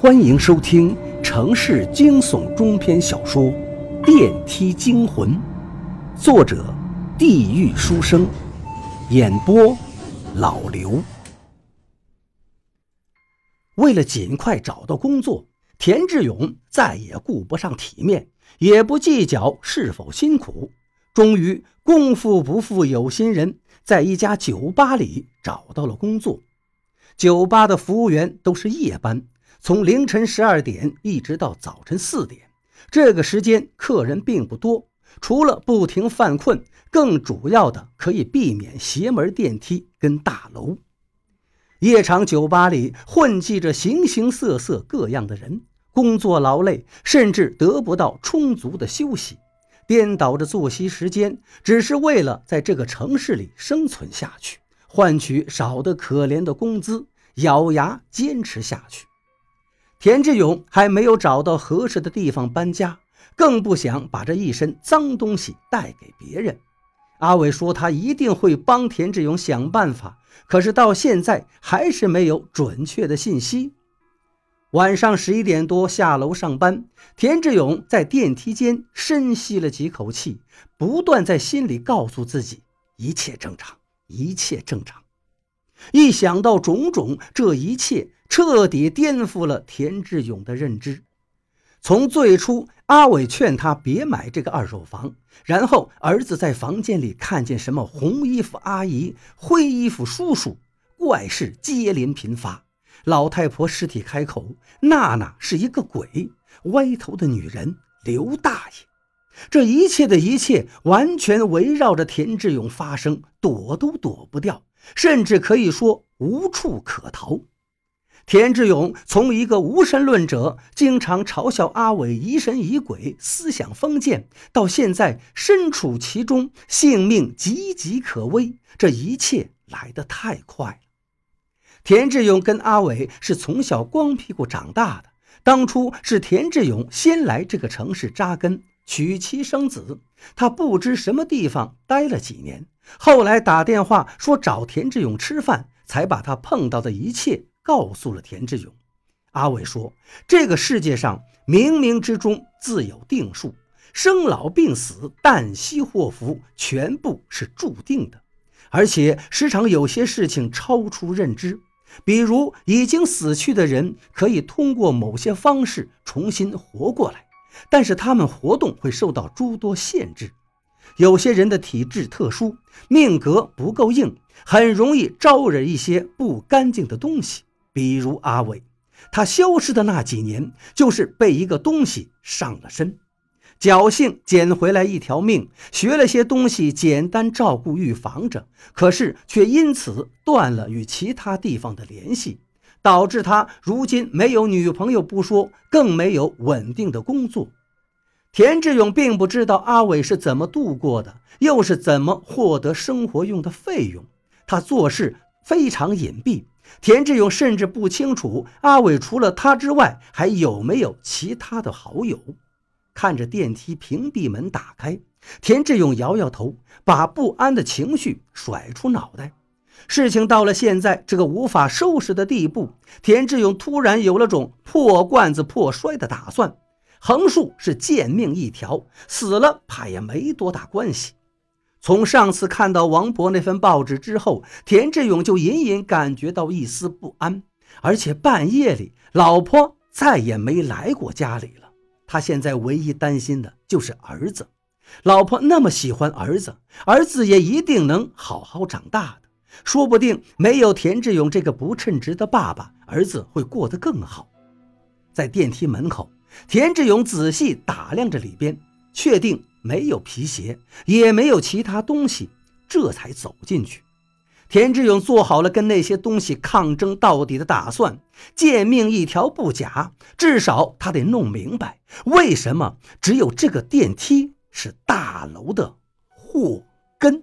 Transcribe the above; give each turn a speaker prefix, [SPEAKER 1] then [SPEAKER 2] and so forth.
[SPEAKER 1] 欢迎收听城市惊悚中篇小说《电梯惊魂》，作者：地狱书生，演播：老刘。为了尽快找到工作，田志勇再也顾不上体面，也不计较是否辛苦。终于，功夫不负有心人，在一家酒吧里找到了工作。酒吧的服务员都是夜班。从凌晨十二点一直到早晨四点，这个时间客人并不多。除了不停犯困，更主要的可以避免邪门电梯跟大楼。夜场酒吧里混迹着形形色色各样的人，工作劳累，甚至得不到充足的休息，颠倒着作息时间，只是为了在这个城市里生存下去，换取少得可怜的工资，咬牙坚持下去。田志勇还没有找到合适的地方搬家，更不想把这一身脏东西带给别人。阿伟说他一定会帮田志勇想办法，可是到现在还是没有准确的信息。晚上十一点多下楼上班，田志勇在电梯间深吸了几口气，不断在心里告诉自己：一切正常，一切正常。一想到种种，这一切。彻底颠覆了田志勇的认知。从最初，阿伟劝他别买这个二手房，然后儿子在房间里看见什么红衣服阿姨、灰衣服叔叔，怪事接连频发。老太婆尸体开口，娜娜是一个鬼，歪头的女人刘大爷。这一切的一切，完全围绕着田志勇发生，躲都躲不掉，甚至可以说无处可逃。田志勇从一个无神论者，经常嘲笑阿伟疑神疑鬼、思想封建，到现在身处其中，性命岌岌可危，这一切来得太快了。田志勇跟阿伟是从小光屁股长大的，当初是田志勇先来这个城市扎根，娶妻生子。他不知什么地方待了几年，后来打电话说找田志勇吃饭，才把他碰到的一切。告诉了田志勇，阿伟说：“这个世界上冥冥之中自有定数，生老病死、旦夕祸福，全部是注定的。而且时常有些事情超出认知，比如已经死去的人可以通过某些方式重新活过来，但是他们活动会受到诸多限制。有些人的体质特殊，命格不够硬，很容易招惹一些不干净的东西。”比如阿伟，他消失的那几年，就是被一个东西上了身，侥幸捡回来一条命，学了些东西，简单照顾预防着，可是却因此断了与其他地方的联系，导致他如今没有女朋友不说，更没有稳定的工作。田志勇并不知道阿伟是怎么度过的，又是怎么获得生活用的费用，他做事非常隐蔽。田志勇甚至不清楚阿伟除了他之外还有没有其他的好友。看着电梯屏蔽门打开，田志勇摇摇头，把不安的情绪甩出脑袋。事情到了现在这个无法收拾的地步，田志勇突然有了种破罐子破摔的打算。横竖是贱命一条，死了怕也没多大关系。从上次看到王博那份报纸之后，田志勇就隐隐感觉到一丝不安，而且半夜里老婆再也没来过家里了。他现在唯一担心的就是儿子，老婆那么喜欢儿子，儿子也一定能好好长大的。说不定没有田志勇这个不称职的爸爸，儿子会过得更好。在电梯门口，田志勇仔细打量着里边，确定。没有皮鞋，也没有其他东西，这才走进去。田志勇做好了跟那些东西抗争到底的打算，贱命一条不假，至少他得弄明白为什么只有这个电梯是大楼的祸根。